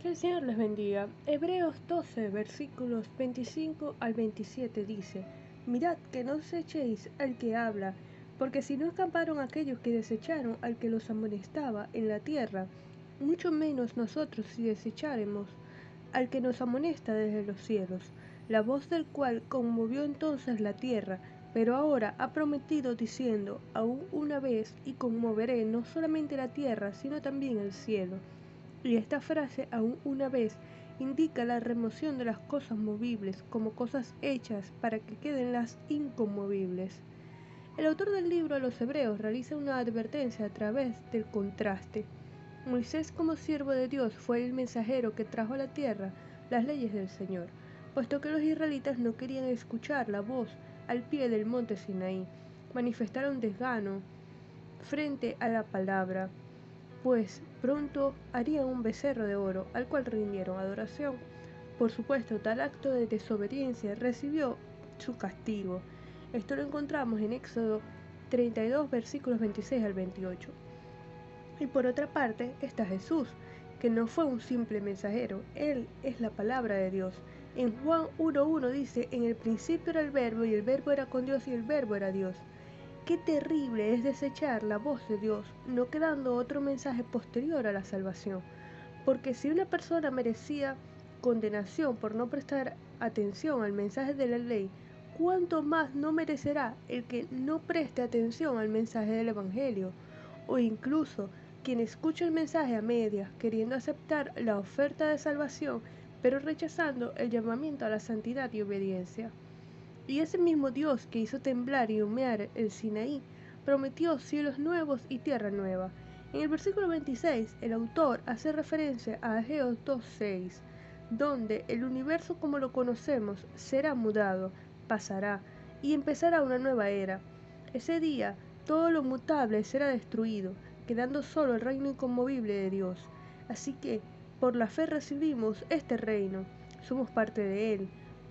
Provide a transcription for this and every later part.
Que el Señor les bendiga. Hebreos 12, versículos 25 al 27 dice, Mirad que no os echéis al que habla, porque si no escaparon aquellos que desecharon al que los amonestaba en la tierra, mucho menos nosotros si desecharemos al que nos amonesta desde los cielos, la voz del cual conmovió entonces la tierra, pero ahora ha prometido diciendo, aún una vez, y conmoveré no solamente la tierra, sino también el cielo. Y esta frase, aún una vez, indica la remoción de las cosas movibles como cosas hechas para que queden las inconmovibles. El autor del libro a los Hebreos realiza una advertencia a través del contraste. Moisés como siervo de Dios fue el mensajero que trajo a la tierra las leyes del Señor, puesto que los israelitas no querían escuchar la voz al pie del monte Sinaí, manifestaron desgano frente a la palabra pues pronto harían un becerro de oro al cual rindieron adoración. Por supuesto, tal acto de desobediencia recibió su castigo. Esto lo encontramos en Éxodo 32, versículos 26 al 28. Y por otra parte está Jesús, que no fue un simple mensajero, Él es la palabra de Dios. En Juan 1.1 dice, en el principio era el verbo y el verbo era con Dios y el verbo era Dios. Qué terrible es desechar la voz de Dios, no quedando otro mensaje posterior a la salvación. Porque si una persona merecía condenación por no prestar atención al mensaje de la ley, ¿cuánto más no merecerá el que no preste atención al mensaje del Evangelio? O incluso quien escucha el mensaje a medias, queriendo aceptar la oferta de salvación, pero rechazando el llamamiento a la santidad y obediencia. Y ese mismo Dios que hizo temblar y humear el Sinaí, prometió cielos nuevos y tierra nueva. En el versículo 26, el autor hace referencia a Ageo 2.6, donde el universo como lo conocemos será mudado, pasará, y empezará una nueva era. Ese día, todo lo mutable será destruido, quedando solo el reino inconmovible de Dios. Así que, por la fe recibimos este reino, somos parte de él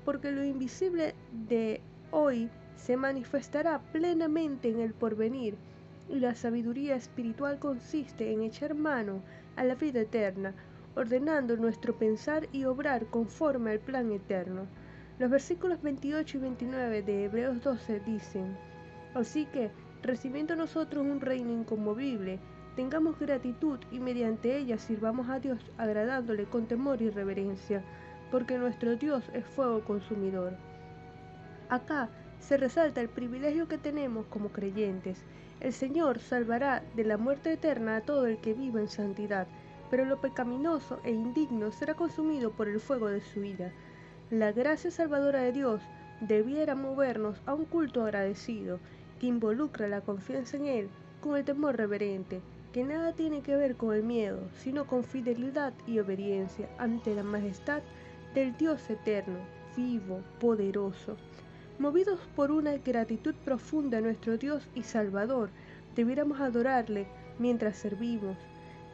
porque lo invisible de hoy se manifestará plenamente en el porvenir, y la sabiduría espiritual consiste en echar mano a la vida eterna, ordenando nuestro pensar y obrar conforme al plan eterno. Los versículos 28 y 29 de Hebreos 12 dicen, Así que, recibiendo nosotros un reino inconmovible, tengamos gratitud y mediante ella sirvamos a Dios agradándole con temor y reverencia porque nuestro Dios es fuego consumidor. Acá se resalta el privilegio que tenemos como creyentes. El Señor salvará de la muerte eterna a todo el que viva en santidad, pero lo pecaminoso e indigno será consumido por el fuego de su ira. La gracia salvadora de Dios debiera movernos a un culto agradecido, que involucra la confianza en Él con el temor reverente, que nada tiene que ver con el miedo, sino con fidelidad y obediencia ante la majestad del Dios eterno, vivo, poderoso. Movidos por una gratitud profunda a nuestro Dios y Salvador, debiéramos adorarle mientras servimos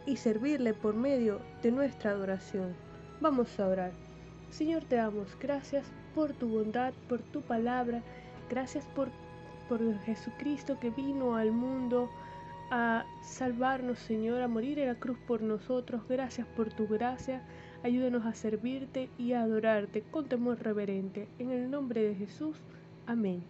y servirle por medio de nuestra adoración. Vamos a orar. Señor, te damos gracias por tu bondad, por tu palabra, gracias por, por Jesucristo que vino al mundo a salvarnos, Señor, a morir en la cruz por nosotros. Gracias por tu gracia. Ayúdanos a servirte y a adorarte con temor reverente. En el nombre de Jesús. Amén.